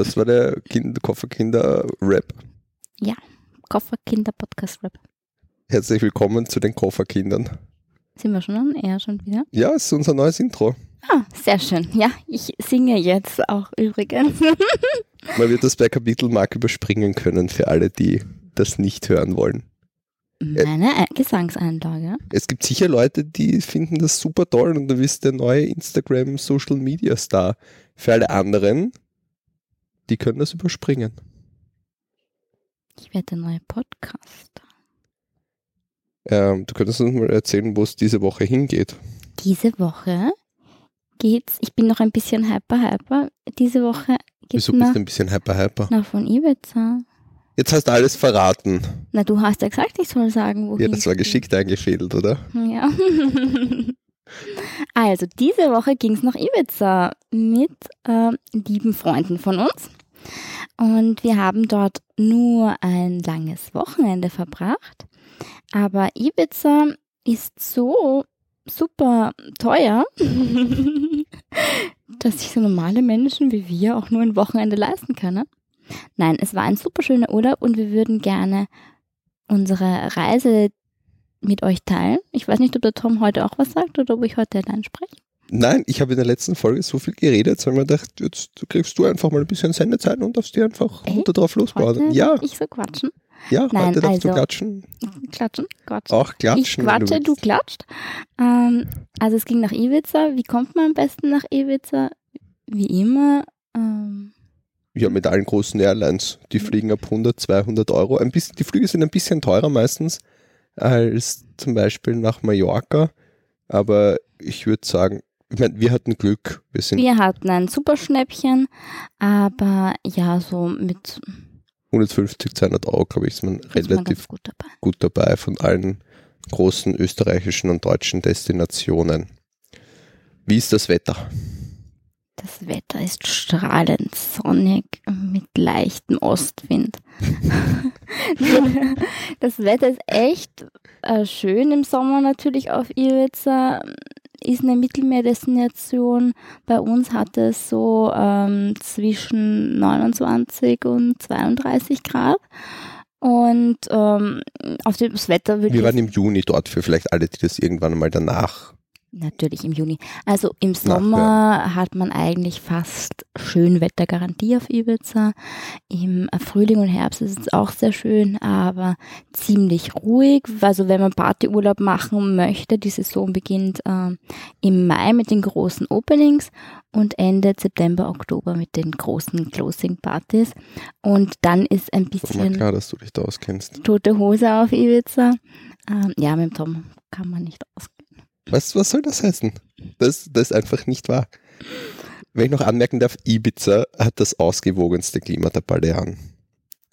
Das war der kind Kofferkinder-Rap. Ja, Kofferkinder-Podcast-Rap. Herzlich willkommen zu den Kofferkindern. Sind wir schon an? Ja, schon wieder. Ja, es ist unser neues Intro. Ah, sehr schön. Ja, ich singe jetzt auch übrigens. Man wird das bei Kapitelmark überspringen können für alle, die das nicht hören wollen. Meine Gesangseinlage. Es gibt sicher Leute, die finden das super toll und du bist der neue Instagram Social Media Star. Für alle anderen, die können das überspringen. Ich werde der neue Podcaster. Ähm, du könntest uns mal erzählen, wo es diese Woche hingeht. Diese Woche geht's, ich bin noch ein bisschen hyper hyper. Diese Woche geht's Wieso bist du ein bisschen hyper hyper? nach von Ibiza. Jetzt hast du alles verraten. Na, du hast ja gesagt, ich soll sagen, wohin. Ja, das war geschickt eingefädelt, oder? Ja. also, diese Woche ging es nach Ibiza mit äh, lieben Freunden von uns. Und wir haben dort nur ein langes Wochenende verbracht. Aber Ibiza ist so super teuer, dass sich so normale Menschen wie wir auch nur ein Wochenende leisten können. Nein, es war ein super schöner Urlaub und wir würden gerne unsere Reise mit euch teilen. Ich weiß nicht, ob der Tom heute auch was sagt oder ob ich heute allein spreche. Nein, ich habe in der letzten Folge so viel geredet, weil ich gedacht, jetzt kriegst du einfach mal ein bisschen Sendezeit und darfst dir einfach Echt? runter drauf losbauen. Ja, ich so quatschen. ja, Nein, heute darfst du also- klatschen. Klatschen, quatschen. Auch ich klatschen. wenn quatsche, du willst. klatscht. Ähm, also es ging nach Ibiza. Wie kommt man am besten nach Ibiza? Wie immer. Ähm, Ja, mit allen großen Airlines. Die fliegen ab 100, 200 Euro. Ein bisschen, die Flüge sind ein bisschen teurer meistens als zum Beispiel nach Mallorca. Aber ich würde sagen, ich meine, wir hatten Glück. Wir sind wir hatten ein super Schnäppchen, aber ja, so mit 150, 200 Euro, glaube ich, ist man ist man relativ gut dabei. gut dabei von allen großen österreichischen und deutschen Destinationen. Wie ist das Wetter? Das Wetter ist strahlend sonnig mit leichtem Ostwind. das Wetter ist echt äh, schön im Sommer natürlich auf Ibiza. Ist eine Mittelmeerdestination. Bei uns hat es so ähm, zwischen 29 und 32 Grad. Und ähm, auf das Wetter würde Wir waren im Juni dort für vielleicht alle, die das irgendwann mal danach. Natürlich im Juni. Also im Sommer hat man eigentlich fast Schönwettergarantie auf Ibiza. Im Frühling und Herbst ist es auch sehr schön, aber ziemlich ruhig. Also wenn man Partyurlaub machen möchte, die Saison beginnt äh, im Mai mit den großen Openings und endet September, Oktober mit den großen Closing-Partys. Und dann ist ein bisschen klar, dass du dich da auskennst. tote Hose auf Ibiza. Ähm, ja, mit dem Tom kann man nicht ausgehen. Was, was soll das heißen? Das, das ist einfach nicht wahr. Wenn ich noch anmerken darf, Ibiza hat das ausgewogenste Klima der Balearen.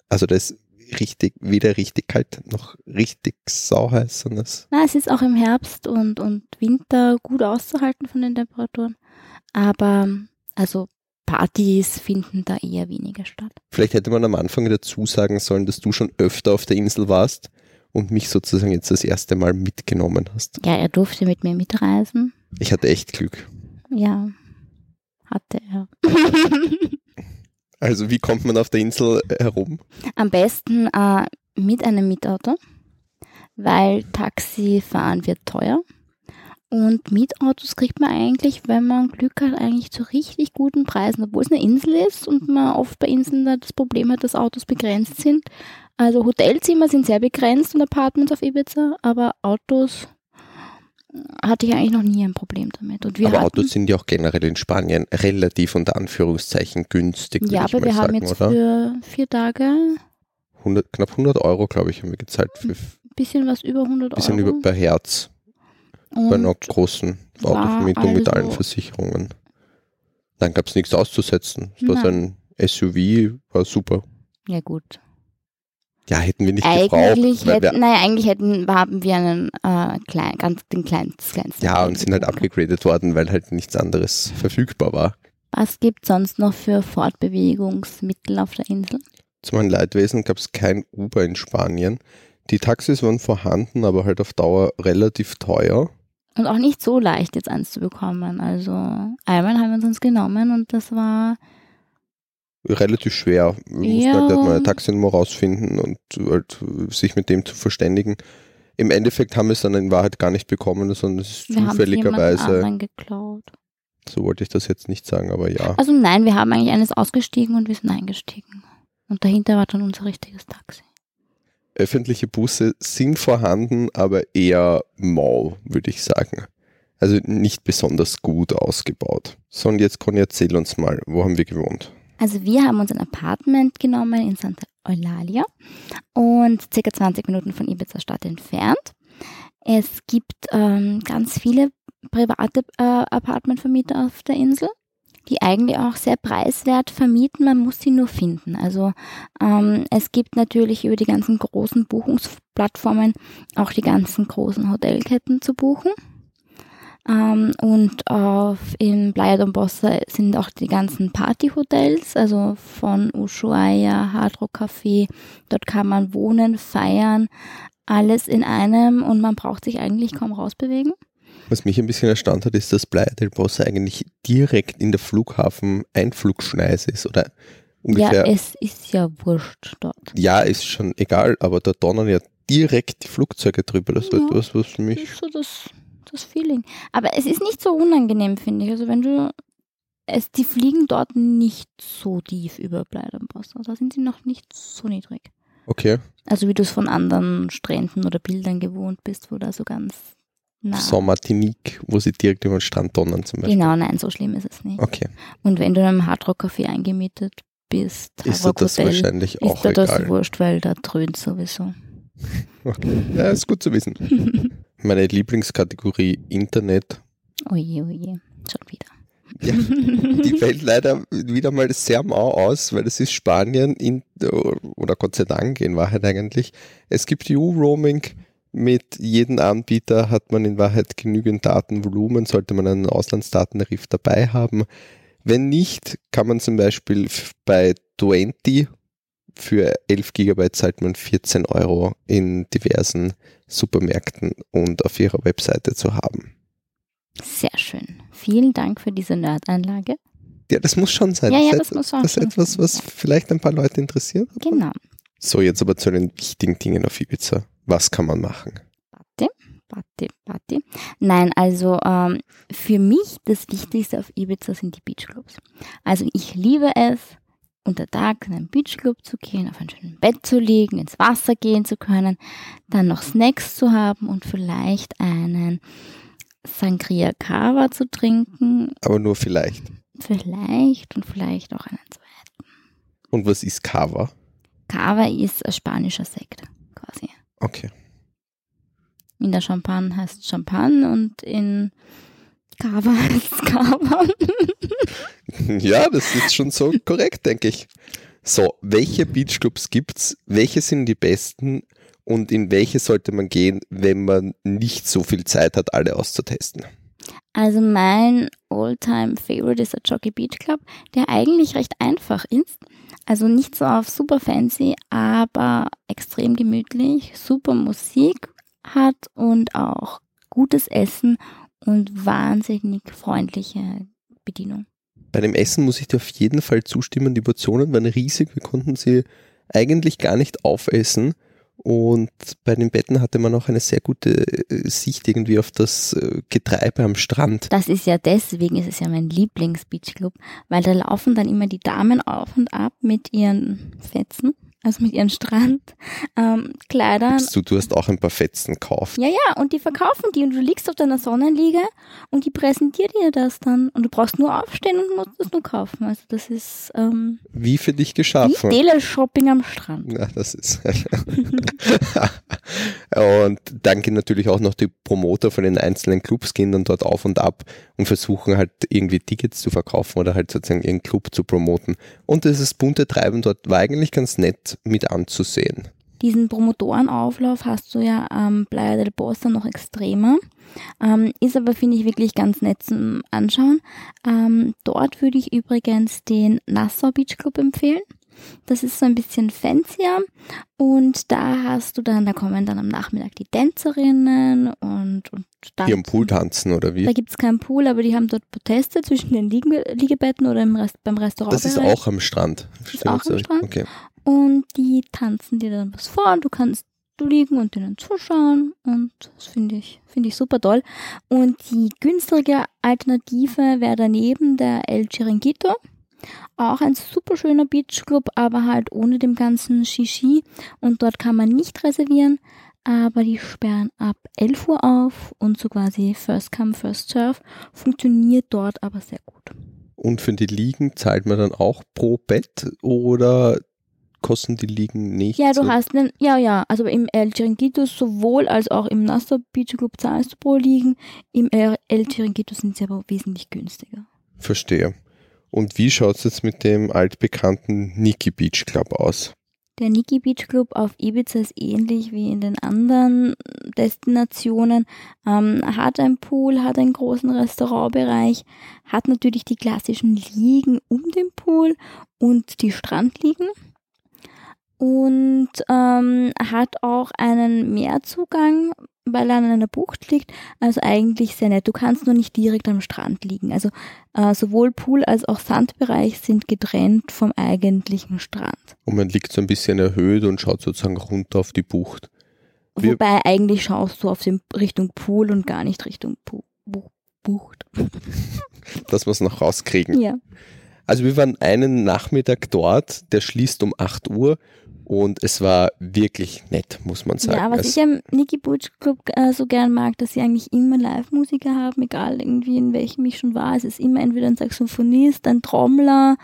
Also das ist richtig, weder richtig kalt noch richtig sauheiß, es Na, es ist auch im Herbst und, und Winter gut auszuhalten von den Temperaturen. Aber also Partys finden da eher weniger statt. Vielleicht hätte man am Anfang dazu sagen sollen, dass du schon öfter auf der Insel warst und mich sozusagen jetzt das erste Mal mitgenommen hast. Ja, er durfte mit mir mitreisen. Ich hatte echt Glück. Ja, hatte er. Also wie kommt man auf der Insel herum? Am besten äh, mit einem Mietauto, weil Taxi fahren wird teuer. Und Mietautos kriegt man eigentlich, wenn man Glück hat, eigentlich zu richtig guten Preisen, obwohl es eine Insel ist und man oft bei Inseln da das Problem hat, dass Autos begrenzt sind. Also Hotelzimmer sind sehr begrenzt und Apartments auf Ibiza, aber Autos hatte ich eigentlich noch nie ein Problem damit. Und wir Aber hatten, Autos sind ja auch generell in Spanien relativ unter Anführungszeichen günstig, ja, ich aber mal wir haben sagen, jetzt oder? für vier Tage 100, knapp 100 Euro, glaube ich, haben wir gezahlt für bisschen was über 100 bisschen Euro. über per Herz bei einer und großen Autovermietung mit allen also- Versicherungen. Dann gab es nichts auszusetzen. Es war so ein SUV, war super. ja gut. Ja, hätten wir nicht Eigentlich gebraucht. Hätten, naja, eigentlich hätten, haben wir einen äh, klein, ganz den kleinen, das kleinste. ja, und sind halt abgegradet worden, weil halt nichts anderes verfügbar war. Was gibt sonst noch für Fortbewegungsmittel auf der Insel? Zu meinem Leidwesen gab es kein Uber in Spanien. Die Taxis waren vorhanden, aber halt auf Dauer relativ teuer. Und auch nicht so leicht jetzt eins zu bekommen. Also einmal haben wir es uns genommen und das war relativ schwer. Man muss Ja. halt mal eine Taxinummer rausfinden und halt sich mit dem zu verständigen. Im Endeffekt haben wir es dann in Wahrheit gar nicht bekommen, sondern es ist Wir zufälligerweise, geklaut. so wollte ich das jetzt nicht sagen, aber ja. Also nein, wir haben eigentlich eines ausgestiegen und wir sind eingestiegen. Und dahinter war dann unser richtiges Taxi. Öffentliche Busse sind vorhanden, aber eher mau, würde ich sagen. Also nicht besonders gut ausgebaut. So, und jetzt Conny, erzähl uns mal, wo haben wir gewohnt? Also wir haben uns ein Apartment genommen in Santa Eulalia und circa 20 Minuten von Ibiza Stadt entfernt. Es gibt ähm, ganz viele private äh, Apartmentvermieter auf der Insel, die eigentlich auch sehr preiswert vermieten. Man muss sie nur finden. Also ähm, es gibt natürlich über die ganzen großen Buchungsplattformen auch die ganzen großen Hotelketten zu buchen. Ähm, und auf in Playa d'Ombossa sind auch die ganzen Partyhotels, also von Ushuaia, Hard Rock Café. Dort kann man wohnen, feiern, alles in einem und man braucht sich eigentlich kaum rausbewegen. Was mich ein bisschen erstaunt hat, ist, dass Playa del Bossa eigentlich direkt in der Flughafen-Einflugschneise ist oder ungefähr. Ja, es ist ja wurscht dort. Ja, ist schon egal, aber da donnern ja direkt die Flugzeuge drüber. Das ist Ja. etwas, was mich. ist so das, das Feeling. Aber es ist nicht so unangenehm, finde ich. Also wenn du es, die fliegen dort nicht so tief über Playa d'Ombossa. Da sind sie noch nicht so niedrig. Okay, Also wie du es von anderen Stränden oder Bildern gewohnt bist, wo da so ganz nah. Martinique, wo sie direkt über den Strand donnern zum Beispiel. Genau, nein, so schlimm ist es nicht. Okay, Und wenn du in einem Hardrock-Café eingemietet bist, ist dir das wahrscheinlich ist auch dir das egal. wurscht, weil da dröhnt sowieso. Okay. Ja, ist gut zu wissen. Meine Lieblingskategorie Internet. oje, oje, schon wieder. Ja, die fällt leider wieder mal sehr mau aus, weil es ist Spanien in, oder Gott sei Dank in Wahrheit eigentlich. Es gibt EU-Roaming. Mit jedem Anbieter hat man in Wahrheit genügend Datenvolumen, sollte man einen Auslandsdatentarif dabei haben. Wenn nicht, kann man zum Beispiel bei 20 für 11 Gigabyte zahlt man 14 Euro in diversen Supermärkten und auf ihrer Webseite zu haben. Sehr schön. Vielen Dank für diese Nerd-Einlage. Ja, das muss schon sein. Ja, ja, ist das muss auch Das ist schon etwas, was vielleicht ein paar Leute interessiert. Genau. So, jetzt aber zu den wichtigen Dingen auf Ibiza. Was kann man machen? Party, Party. Nein, also ähm, für mich das Wichtigste auf Ibiza sind die Beachclubs. Also ich liebe es, unter Tag in einen Beachclub zu gehen, auf ein schönes Bett zu liegen, ins Wasser gehen zu können, dann noch Snacks zu haben und vielleicht einen Sangria Cava zu trinken. Aber nur vielleicht. Vielleicht und vielleicht auch einen zweiten. Und was ist Cava? Cava ist ein spanischer Sekt quasi. Okay. In der Champagne heißt Champagne und in Heißt Cava. Ja, das ist schon so korrekt, denke ich. So, welche Beachclubs gibt's? Welche sind die besten? Und in welche sollte man gehen, wenn man nicht so viel Zeit hat, alle auszutesten? Also mein all-time favorite ist der Jockey Beach Club, der eigentlich recht einfach ist. Also nicht so auf super fancy, aber extrem gemütlich, super Musik hat und auch gutes Essen und wahnsinnig freundliche Bedienung. Bei dem Essen muss ich dir auf jeden Fall zustimmen. Die Portionen waren riesig. Wir konnten sie eigentlich gar nicht aufessen. Und bei den Betten hatte man auch eine sehr gute äh, Sicht irgendwie auf das äh, Getreibe am Strand. Das ist ja deswegen, ist es ja mein Lieblings-Beachclub, weil da laufen dann immer die Damen auf und ab mit ihren Fetzen, also mit ihren Strandkleidern. Du, du hast auch ein paar Fetzen gekauft. ja, ja, und die verkaufen die und du liegst auf deiner Sonnenliege und die präsentiert dir das dann und du brauchst nur aufstehen und musst es nur kaufen. Also das ist ähm, Wie für dich wie geschaffen. Teleshopping am Strand. Ja, das ist. und dann gehen natürlich auch noch die Promoter von den einzelnen Clubs, gehen dann dort auf und ab und versuchen halt irgendwie Tickets zu verkaufen oder halt sozusagen ihren Club zu promoten. Und dieses bunte Treiben dort war eigentlich ganz nett mit anzusehen. Diesen Promotorenauflauf hast du ja am Playa del Bossa noch extremer. Ähm, ist aber, finde ich, wirklich ganz nett zum Anschauen. Ähm, dort würde ich übrigens den Nassau Beach Club empfehlen. Das ist so ein bisschen fancier und da hast du dann, da kommen dann am Nachmittag die Tänzerinnen und, und dann. Die am Pool tanzen oder wie? Da gibt es keinen Pool, aber die haben dort Proteste zwischen den Liege Liegebetten oder im Rest, beim Restaurant. Das ist auch am Strand. Das ist auch am Strand. Okay. Und die tanzen dir dann was vor und du kannst liegen und denen zuschauen und das finde ich, finde ich super toll. Und die günstige Alternative wäre daneben der El Chiringuito. Auch ein super schöner Beachclub, aber halt ohne dem ganzen Shishi. Und dort kann man nicht reservieren, aber die sperren ab 11 Uhr auf und so quasi First Come, First Serve. Funktioniert dort aber sehr gut. Und für die Liegen zahlt man dann auch pro Bett oder kosten die Liegen nicht. Ja, du hast einen, ja, ja, also im El Chiringuito sowohl als auch im Nassau Beach Club zahlst du pro Liegen. Im El Chiringuito sind sie aber wesentlich günstiger. Verstehe. Und wie schaut es jetzt mit dem altbekannten Niki Beach Club aus? Der Niki Beach Club auf Ibiza ist ähnlich wie in den anderen Destinationen. Ähm, hat ein Pool, hat einen großen Restaurantbereich, hat natürlich die klassischen Liegen um den Pool und die Strandliegen und ähm, hat auch einen Meerzugang, weil er an einer Bucht liegt. Also eigentlich sehr nett. Du kannst nur nicht direkt am Strand liegen. Also äh, sowohl Pool als auch Sandbereich sind getrennt vom eigentlichen Strand. Und man liegt so ein bisschen erhöht und schaut sozusagen runter auf die Bucht. Wir Wobei eigentlich schaust du auf den Richtung Pool und gar nicht Richtung Bu Bu Bucht. Dass wir es noch rauskriegen. Ja. Also wir waren einen Nachmittag dort, der schließt um 8 Uhr und es war wirklich nett, muss man sagen. Ja, was es ich am Niki Butch Club äh, so gern mag, dass sie eigentlich immer Live-Musiker haben, egal irgendwie in welchem ich schon war. Es ist immer entweder ein Saxophonist, ein Trommler.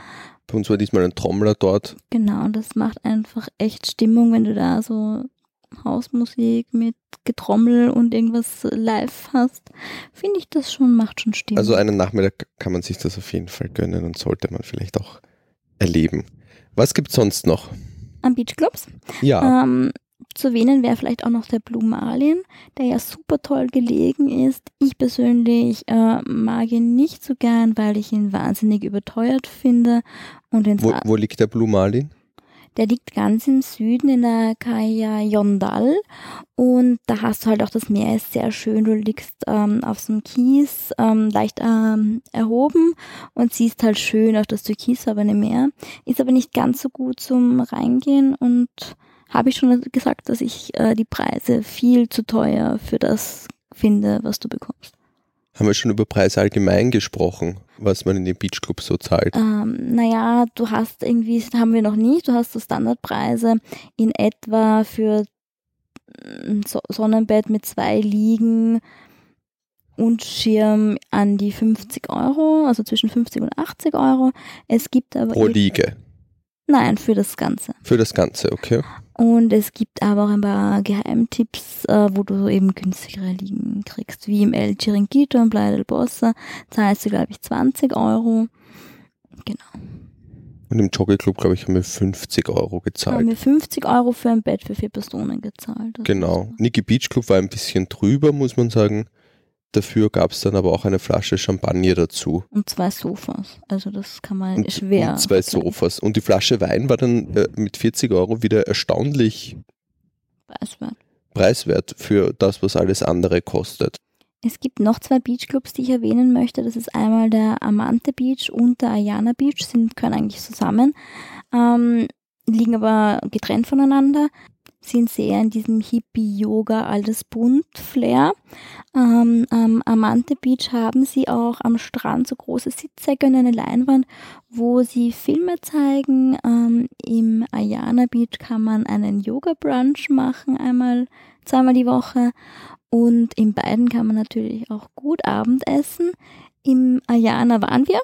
Bei uns war diesmal ein Trommler dort. Genau, das macht einfach echt Stimmung, wenn du da so Hausmusik mit Getrommel und irgendwas live hast, finde ich das schon, macht schon Stimmung. Also einen Nachmittag kann man sich das auf jeden Fall gönnen und sollte man vielleicht auch erleben. Was gibt es sonst noch? Am Beachclubs? Ja. Ähm, zu erwähnen wäre vielleicht auch noch der Blue Marlin, der ja super toll gelegen ist. Ich persönlich äh, mag ihn nicht so gern, weil ich ihn wahnsinnig überteuert finde. Und wo, wo liegt der Blue Marlin? Der liegt ganz im Süden in der Kaya Yondal und da hast du halt auch das Meer ist sehr schön. Du liegst ähm, auf so einem Kies ähm, leicht ähm, erhoben und siehst halt schön auch das türkisfarbene Meer. Ist aber nicht ganz so gut zum Reingehen und habe ich schon gesagt, dass ich äh, die Preise viel zu teuer für das finde, was du bekommst. Haben wir schon über Preise allgemein gesprochen, was man in den Beachclubs so zahlt? Ähm, naja, du hast irgendwie, haben wir noch nicht, du hast so Standardpreise in etwa für ein Sonnenbett mit zwei Liegen und Schirm an die 50 Euro, also zwischen 50 und 80 Euro. Es gibt aber. Pro Liege? Nein, für das Ganze. Für das Ganze, okay. Und es gibt aber auch ein paar Geheimtipps, äh, wo du eben günstigere Liegen kriegst, wie im El Chiringuito und Playa del Bossa zahlst du, glaube ich, 20 Euro. Genau. Und im Jockey Club, glaube ich, haben wir 50 Euro gezahlt. Haben wir 50 Euro für ein Bett für vier Personen gezahlt. Genau. Niki Beach Club war ein bisschen drüber, muss man sagen. Dafür gab es dann aber auch eine Flasche Champagner dazu. Und zwei Sofas. Also das kann man und, schwer. Und zwei erklären. Sofas. Und die Flasche Wein war dann äh, mit 40 Euro wieder erstaunlich preiswert. preiswert für das, was alles andere kostet. Es gibt noch zwei Beachclubs, die ich erwähnen möchte. Das ist einmal der Amante Beach und der Ayana Beach. Sie gehören eigentlich zusammen, ähm, liegen aber getrennt voneinander sind sehr in diesem Hippie-Yoga, alles bunt-Flair. Ähm, am Amante Beach haben sie auch am Strand so große Sitzsäcke und eine Leinwand, wo sie Filme zeigen. Ähm, Im Ayana Beach kann man einen Yoga-Brunch machen, einmal, zweimal die Woche. Und in beiden kann man natürlich auch gut Abendessen. Im Ayana waren wir.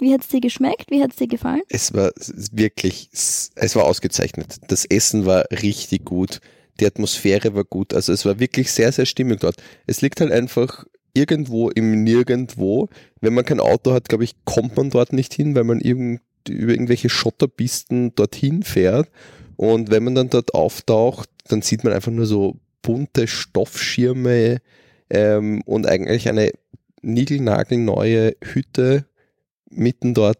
Wie hat es dir geschmeckt? Wie hat es dir gefallen? Es war wirklich, es war ausgezeichnet. Das Essen war richtig gut. Die Atmosphäre war gut. Also es war wirklich sehr, sehr stimmig dort. Es liegt halt einfach irgendwo im Nirgendwo. Wenn man kein Auto hat, glaube ich, kommt man dort nicht hin, weil man irgend, über irgendwelche Schotterpisten dorthin fährt. Und wenn man dann dort auftaucht, dann sieht man einfach nur so bunte Stoffschirme ähm, und eigentlich eine niegelnagelneue Hütte mitten dort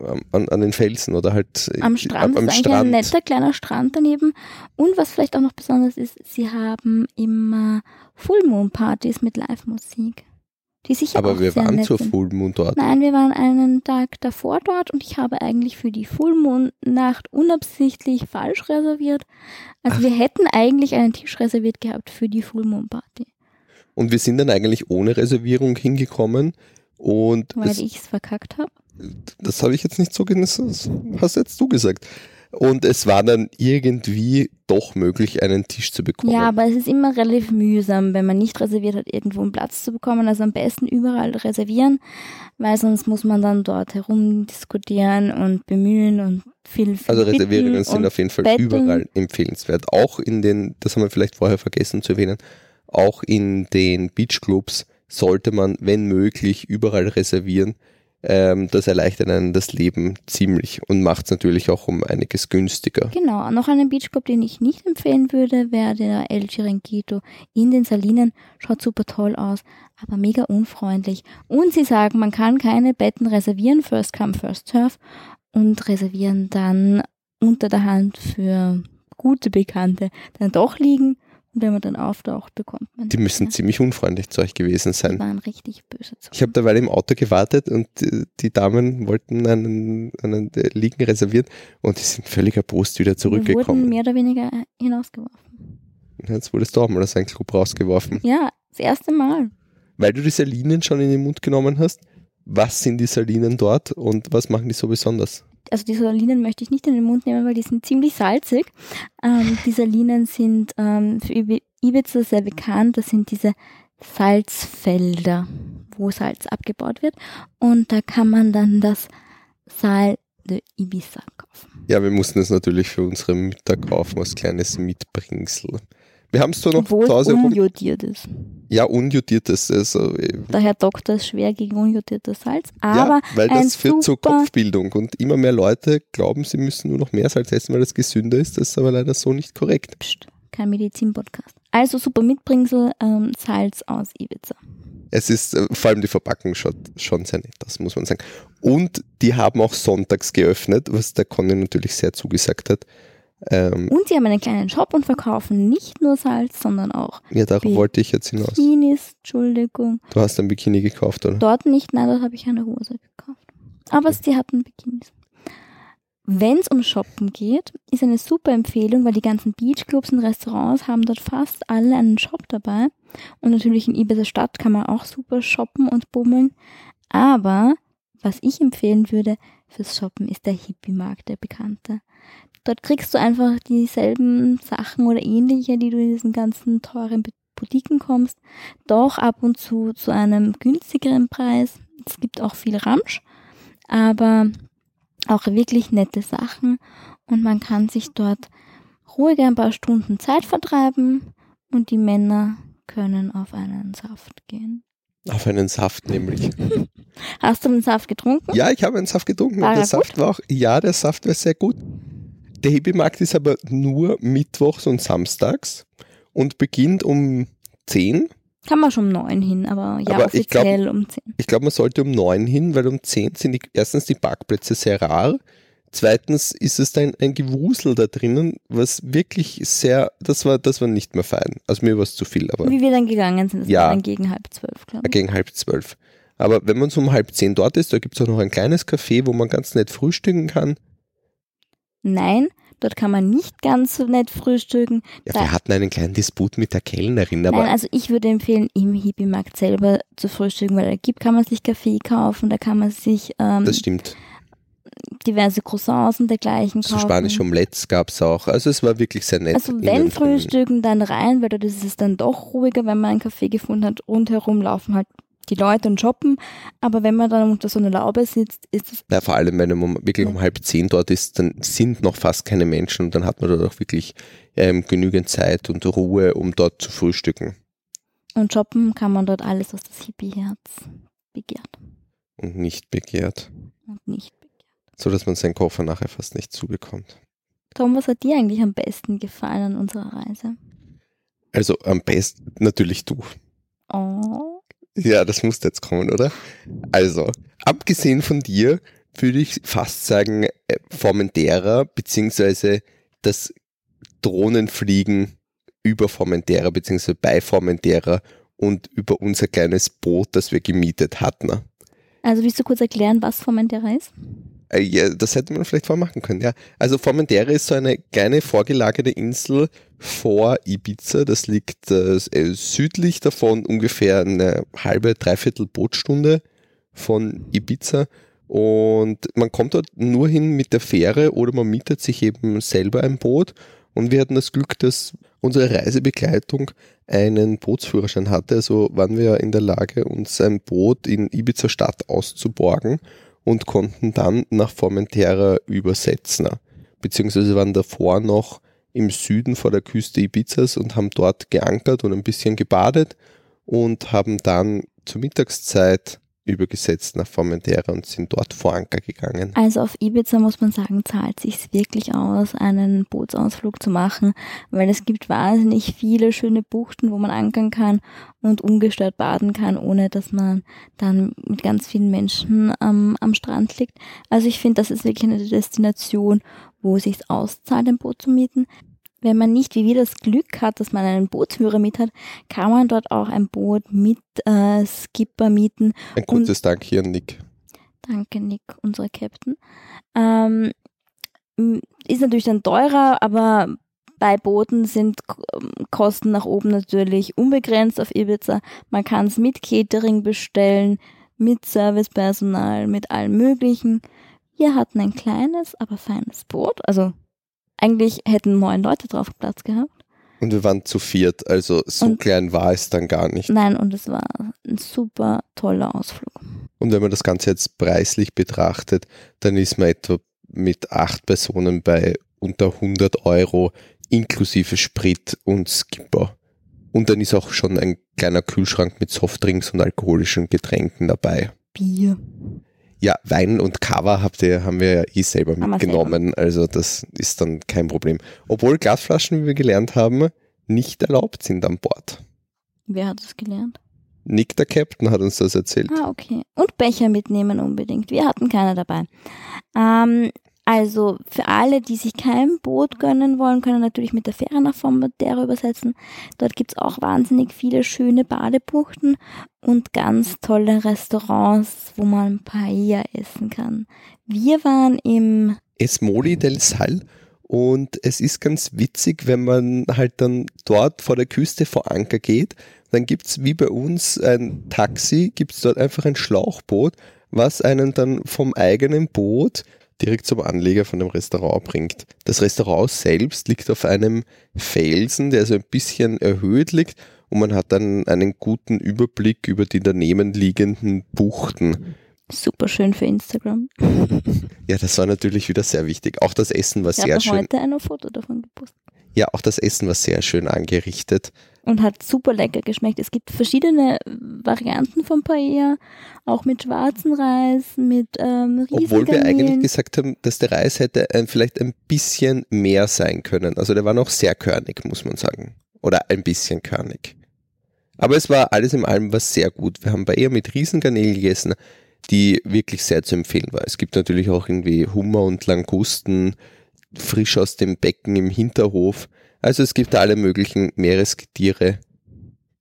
am- an, an den Felsen oder halt Am äh, Strand am, am ist eigentlich ein netter kleiner Strand daneben. Und was vielleicht auch noch besonders ist, sie haben immer Full Moon Partys mit Live-Musik. Die sicher Aber wir waren zur sind. Full Moon dort. Nein, wir waren einen Tag davor dort und ich habe eigentlich für die Full Moon Nacht unabsichtlich falsch reserviert. Also Ach. wir hätten eigentlich einen Tisch reserviert gehabt für die Full Moon Party, Und wir sind dann eigentlich ohne Reservierung hingekommen. Und weil ich es verkackt habe. das habe ich jetzt nicht so genossen, das hast jetzt du gesagt. Und es war dann irgendwie doch möglich, einen Tisch zu bekommen. Ja, aber es ist immer relativ mühsam, wenn man nicht reserviert hat, irgendwo einen Platz zu bekommen. Also am besten überall reservieren, weil sonst muss man dann dort herumdiskutieren und bemühen und viel, viel Also Reservierungen sind auf jeden Fall betteln. überall empfehlenswert. Auch in den, das haben wir vielleicht vorher vergessen zu erwähnen, auch in den Beachclubs sollte man, wenn möglich, überall reservieren. Ähm, das erleichtert einem das Leben ziemlich und macht es natürlich auch um einiges günstiger. Genau, noch einen Beachclub, den ich nicht empfehlen würde, wäre der El Chiringuito in den Salinen. Schaut super toll aus, aber mega unfreundlich. Und sie sagen, man kann keine Betten reservieren, first come, first serve, und reservieren dann unter der Hand für gute Bekannte dann doch liegen. Und wenn man dann auftaucht, bekommt man Die müssen nichts ziemlich unfreundlich zu euch gewesen mehr. Die sein. waren richtig böse zu Ich habe derweil im Auto gewartet und äh, die Damen wollten einen, einen äh, Liegen reservieren und die sind völlig erbost wieder Wir wurden zurückgekommen. mehr oder weniger hinausgeworfen. Jetzt wurdest du auch mal aus einem Club rausgeworfen. Ja, das erste Mal. Weil du die Salinen schon in den Mund genommen hast, was sind die Salinen dort und was machen die so besonders? Also die Salinen möchte ich nicht in den Mund nehmen, weil die sind ziemlich salzig. Ähm, die Salinen sind ähm, für Ibi- Ibiza sehr bekannt. Das sind diese Salzfelder, wo Salz abgebaut wird. Und da kann man dann das Sal de Ibiza kaufen. Ja, wir mussten es natürlich für unsere Mütter kaufen, als kleines Mitbringsel. Wir haben es zwar noch Obwohl zu Hause unjodiert ist. Ja, unjodiertes. Also, äh, Der Herr Doktor ist schwer gegen unjodiertes Salz. Aber ja, weil das führt zur Kopfbildung und immer mehr Leute glauben, sie müssen nur noch mehr Salz essen, weil das gesünder ist. Das ist aber leider so nicht korrekt. pst, kein Medizin-Podcast. Also super Mitbringsel, ähm, Salz aus Ibiza. Es ist äh, vor allem die Verpackung schaut schon sehr nett, das muss man sagen. Und die haben auch sonntags geöffnet, was der Conny natürlich sehr zugesagt hat. Ähm, Und sie haben einen kleinen Shop und verkaufen nicht nur Salz, sondern auch ja, darauf Bi- wollte ich jetzt hinaus. Bikinis, Entschuldigung. Du hast ein Bikini gekauft, oder? Dort nicht, nein, dort habe ich eine Hose gekauft. Aber sie hatten Bikinis. Wenn es um Shoppen geht, ist eine super Empfehlung, weil die ganzen Beachclubs und Restaurants haben dort fast alle einen Shop dabei. Und natürlich in Ibiza Stadt kann man auch super shoppen und bummeln. Aber was ich empfehlen würde fürs Shoppen ist der Hippie-Markt, der bekannte. Dort kriegst du einfach dieselben Sachen oder ähnliche, die du in diesen ganzen teuren Boutiquen kommst, doch ab und zu zu einem günstigeren Preis. Es gibt auch viel Ramsch, aber auch wirklich nette Sachen und man kann sich dort ruhig ein paar Stunden Zeit vertreiben und die Männer können auf einen Saft gehen. Auf einen Saft nämlich. Hast du den Saft getrunken? Ja, ich habe einen Saft getrunken War und der er Saft war auch, ja, der Saft war sehr gut. Der Hippie-Markt ist aber nur mittwochs und samstags und beginnt um 10. Kann man schon um neun hin, aber ja, Aber ich glaub- offiziell um zehn. Ich glaube, man sollte um 9 hin, weil um 10 sind die, erstens die Parkplätze sehr rar. Zweitens ist es da ein, ein Gewusel da drinnen, was wirklich sehr, das war, das war nicht mehr fein. Also mir war es zu viel, aber Wie wir dann gegangen sind, das Ja. war dann gegen halb zwölf, glaube ich. gegen halb zwölf. Aber wenn man so um halb zehn dort ist, da gibt es auch noch ein kleines Café, wo man ganz nett frühstücken kann. Nein, dort kann man nicht ganz so nett frühstücken. Ja, Da- wir hatten einen kleinen Disput mit der Kellnerin, aber Nein, also ich würde empfehlen, im Hippie-Markt selber zu frühstücken, weil da gibt, kann man sich Kaffee kaufen, da kann man sich ähm, das stimmt. Diverse Croissants und dergleichen So kaufen. spanische Omelettes gab es auch. Also es war wirklich sehr nett. also wenn. Frühstücken, dann rein, weil dort ist es dann doch ruhiger, wenn man einen Kaffee gefunden hat. Rundherum laufen halt die Leute und shoppen, aber wenn man dann unter so einer Laube sitzt, ist es Ja, vor allem, wenn man wirklich um halb zehn dort ist, dann sind noch fast keine Menschen und dann hat man dort auch wirklich ähm, genügend Zeit und Ruhe, um dort zu frühstücken und shoppen kann man dort alles, was das Hippie-Herz begehrt und nicht begehrt, und nicht. So dass man seinen Koffer nachher fast nicht zubekommt. Tom, was hat dir eigentlich am besten gefallen an unserer Reise? Also am besten natürlich du. Oh. Ja, das muss jetzt kommen, oder? Also, abgesehen von dir, würde ich fast sagen, äh, Formentera, beziehungsweise das Drohnenfliegen über Formentera, beziehungsweise bei Formentera und über unser kleines Boot, das wir gemietet hatten. Also willst du kurz erklären, was Formentera ist? Äh, ja, das hätte man vielleicht vormachen können, ja. Also Formentera ist so eine kleine vorgelagerte Insel vor Ibiza. Das liegt äh, südlich davon, ungefähr eine halbe, dreiviertel Bootstunde von Ibiza. Und man kommt dort nur hin mit der Fähre oder man mietet sich eben selber ein Boot. Und wir hatten das Glück, dass unsere Reisebegleitung einen Bootsführerschein hatte. Also waren wir in der Lage, uns ein Boot in Ibiza Stadt auszuborgen und konnten dann nach Formentera übersetzen. Beziehungsweise waren davor noch im Süden vor der Küste Ibizas und haben dort geankert und ein bisschen gebadet und haben dann zur Mittagszeit übergesetzt nach Formentera und sind dort vor Anker gegangen. Also auf Ibiza muss man sagen, zahlt sich wirklich aus, einen Bootsausflug zu machen, weil es gibt wahnsinnig viele schöne Buchten, wo man ankern kann und ungestört baden kann, ohne dass man dann mit ganz vielen Menschen ähm, am Strand liegt. Also ich finde, das ist wirklich eine Destination, wo es sich auszahlt, ein Boot zu mieten wenn man nicht wie wir das Glück hat, dass man einen Bootsführer mit hat, kann man dort auch ein Boot mit äh, Skipper mieten. Ein kurzes Dank hier an Nick. Danke, Nick, unser Captain. Ähm, ist natürlich dann teurer, aber bei Booten sind Kosten nach oben natürlich unbegrenzt auf Ibiza. Man kann es mit Catering bestellen, mit Servicepersonal, mit allem Möglichen. Wir hatten ein kleines, aber feines Boot, also eigentlich hätten neun Leute drauf Platz gehabt. Und wir waren zu viert, also so und, klein war es dann gar nicht. Nein, und es war ein super toller Ausflug. Und wenn man das Ganze jetzt preislich betrachtet, dann ist man etwa mit acht Personen bei unter 100 Euro inklusive Sprit und Skipper. Und dann ist auch schon ein kleiner Kühlschrank mit Softdrinks und alkoholischen Getränken dabei. Bier. Ja, Wein und Cover habt ihr, haben wir ja eh selber mitgenommen, selber. also das ist dann kein Problem. Obwohl Glasflaschen, wie wir gelernt haben, nicht erlaubt sind an Bord. Wer hat das gelernt? Nick, der Captain, hat uns das erzählt. Ah, okay. Und Becher mitnehmen unbedingt. Wir hatten keine dabei. Ähm, also für alle, die sich kein Boot gönnen wollen, können natürlich mit der Fähre nach Formentera übersetzen. Dort gibt es auch wahnsinnig viele schöne Badebuchten und ganz tolle Restaurants, wo man Paella essen kann. Wir waren im Esmoli del Sal und es ist ganz witzig, wenn man halt dann dort vor der Küste vor Anker geht, dann gibt es wie bei uns ein Taxi, gibt es dort einfach ein Schlauchboot, was einen dann vom eigenen Boot direkt zum Anleger von dem Restaurant bringt. Das Restaurant selbst liegt auf einem Felsen, der so ein bisschen erhöht liegt und man hat dann einen guten Überblick über die daneben liegenden Buchten. Super schön für Instagram. Ja, das war natürlich wieder sehr wichtig. Auch das Essen war ich sehr schön. Ich habe heute ein Foto davon gepostet. Ja, auch das Essen war sehr schön angerichtet und hat super lecker geschmeckt. Es gibt verschiedene Varianten von Paella, auch mit schwarzen Reis, mit ähm, Obwohl wir eigentlich gesagt haben, dass der Reis hätte ein, vielleicht ein bisschen mehr sein können. Also der war noch sehr körnig, muss man sagen. Oder ein bisschen körnig. Aber es war alles in allem was sehr gut. Wir haben Paella mit Riesengarnelen gegessen, die wirklich sehr zu empfehlen war. Es gibt natürlich auch irgendwie Hummer und Langusten frisch aus dem Becken im Hinterhof. Also es gibt alle möglichen Meerestiere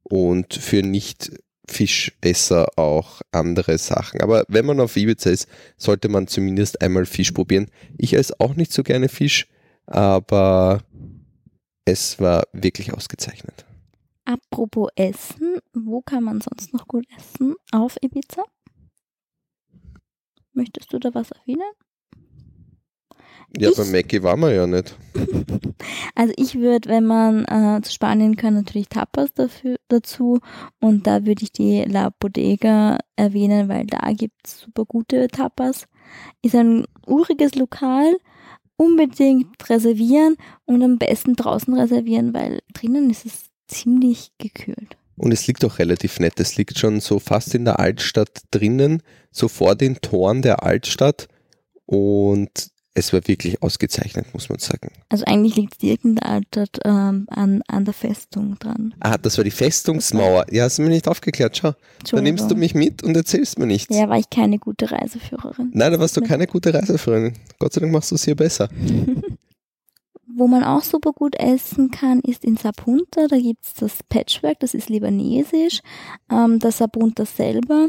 und für Nicht-Fischesser auch andere Sachen. Aber wenn man auf Ibiza ist, sollte man zumindest einmal Fisch probieren. Ich esse auch nicht so gerne Fisch, aber es war wirklich ausgezeichnet. Apropos Essen, wo kann man sonst noch gut essen auf Ibiza? Möchtest du da was erwähnen? Ja, ich, bei Mackie waren wir ja nicht. Also ich würde, wenn man äh, zu Spanien kann, natürlich Tapas dafür, dazu und da würde ich die La Bodega erwähnen, weil da gibt es super gute Tapas. Ist ein uriges Lokal, unbedingt reservieren und am besten draußen reservieren, weil drinnen ist es ziemlich gekühlt. Und es liegt auch relativ nett. Es liegt schon so fast in der Altstadt drinnen, so vor den Toren der Altstadt. Und es war wirklich ausgezeichnet, muss man sagen. Also eigentlich liegt es der Altstadt ähm, an, an der Festung dran. Ah, das war die Festungsmauer. Ja, hast du mir nicht aufgeklärt. Schau, da nimmst du mich mit und erzählst mir nichts. Ja, war ich keine gute Reiseführerin. Nein, da warst du keine gute Reiseführerin. Gott sei Dank machst du es hier besser. Wo man auch super gut essen kann, ist in Sapunta. Da gibt's das Patchwork, das ist libanesisch. Ähm, das Sapunta selber,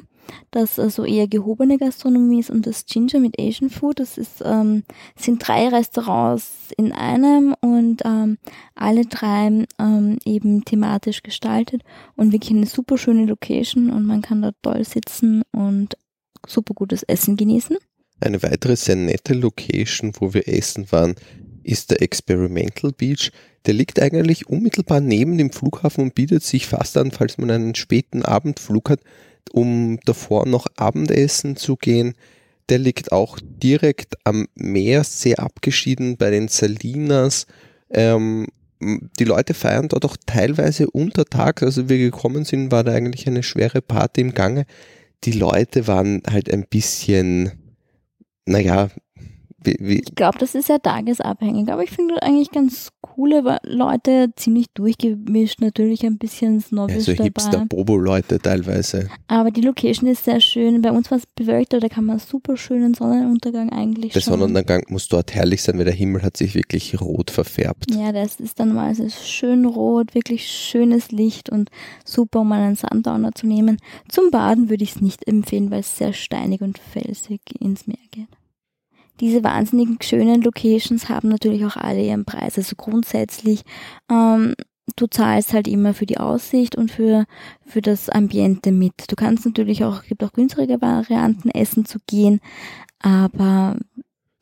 das also eher gehobene Gastronomie ist und das Ginger mit Asian Food, das ist, ähm, sind drei Restaurants in einem und ähm, alle drei ähm, eben thematisch gestaltet und wirklich eine super schöne Location und man kann dort toll sitzen und super gutes Essen genießen. Eine weitere sehr nette Location, wo wir essen waren, ist der Experimental Beach. Der liegt eigentlich unmittelbar neben dem Flughafen und bietet sich fast an, falls man einen späten Abendflug hat, um davor noch Abendessen zu gehen. Der liegt auch direkt am Meer, sehr abgeschieden bei den Salinas. Ähm, die Leute feiern dort auch teilweise untertags. Also wir gekommen sind, war da eigentlich eine schwere Party im Gange. Die Leute waren halt ein bisschen, naja, wie, wie? Ich glaube, das ist ja tagesabhängig, aber ich finde eigentlich ganz coole Leute, ziemlich durchgemischt, natürlich ein bisschen snobbisch ja, so dabei. Hipster-Bobo-Leute teilweise. Aber die Location ist sehr schön. Bei uns war es bewölkt, da kann man super schönen Sonnenuntergang eigentlich Der Sonnenuntergang muss dort herrlich sein, weil der Himmel hat sich wirklich rot verfärbt. Ja, das ist dann mal so schön rot, wirklich schönes Licht und super, um einen Sundowner zu nehmen. Zum Baden würde ich es nicht empfehlen, weil es sehr steinig und felsig ins Meer geht diese wahnsinnig schönen Locations haben natürlich auch alle ihren Preis. Also grundsätzlich, ähm, du zahlst halt immer für die Aussicht und für, für das Ambiente mit. Du kannst natürlich auch, es gibt auch günstigere Varianten, essen zu gehen, aber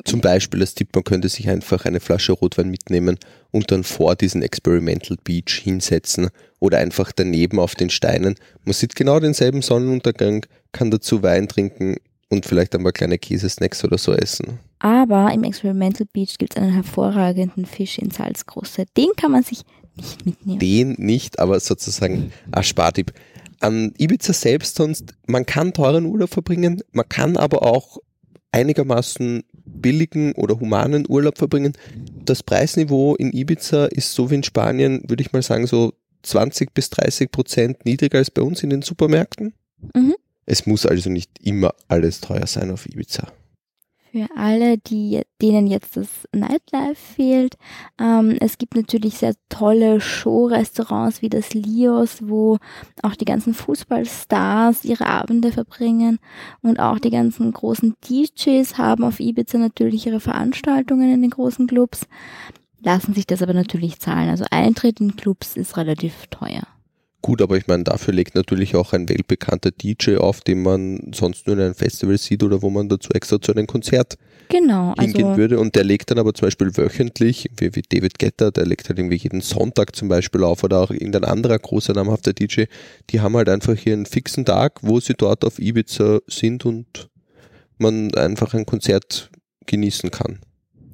zum Beispiel als Tipp, man könnte sich einfach eine Flasche Rotwein mitnehmen und dann vor diesen Experimental Beach hinsetzen oder einfach daneben auf den Steinen. Man sieht genau denselben Sonnenuntergang, kann dazu Wein trinken, und vielleicht ein paar kleine Käsesnacks oder so essen. Aber im Experimental Beach gibt es einen hervorragenden Fisch in Salzgroße. Den kann man sich nicht mitnehmen. Den nicht, aber sozusagen ein Spartipp. An Ibiza selbst sonst, man kann teuren Urlaub verbringen, man kann aber auch einigermaßen billigen oder humanen Urlaub verbringen. Das Preisniveau in Ibiza ist so wie in Spanien, würde ich mal sagen, so 20 bis 30 Prozent niedriger als bei uns in den Supermärkten. Mhm. Es muss also nicht immer alles teuer sein auf Ibiza. Für alle, die, denen jetzt das Nightlife fehlt, ähm, es gibt natürlich sehr tolle Show-Restaurants wie das Lios, wo auch die ganzen Fußballstars ihre Abende verbringen und auch die ganzen großen DJs haben auf Ibiza natürlich ihre Veranstaltungen in den großen Clubs, lassen sich das aber natürlich zahlen. Also Eintritt in Clubs ist relativ teuer. Gut, aber ich meine, dafür legt natürlich auch ein weltbekannter DJ auf, den man sonst nur in einem Festival sieht oder wo man dazu extra zu einem Konzert genau, hingehen also würde. Und der legt dann aber zum Beispiel wöchentlich, wie, wie David Getter, der legt halt irgendwie jeden Sonntag zum Beispiel auf oder auch irgendein anderer großer namhafter DJ. Die haben halt einfach hier einen fixen Tag, wo sie dort auf Ibiza sind und man einfach ein Konzert genießen kann.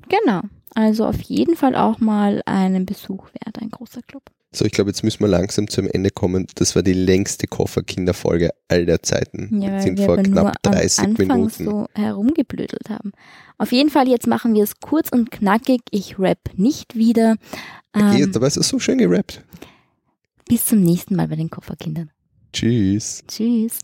Genau. Also auf jeden Fall auch mal einen Besuch wert, ein großer Club. So, ich glaube, jetzt müssen wir langsam zum Ende kommen. Das war die längste Kofferkinderfolge all der Zeiten. Ja, wir sind vor knapp 30 am Anfang Minuten. so herumgeblödelt haben. Auf jeden Fall, jetzt machen wir es kurz und knackig. Ich rap nicht wieder. Okay, ähm, dabei ist es so schön gerappt. Bis zum nächsten Mal bei den Kofferkindern. Tschüss. Tschüss.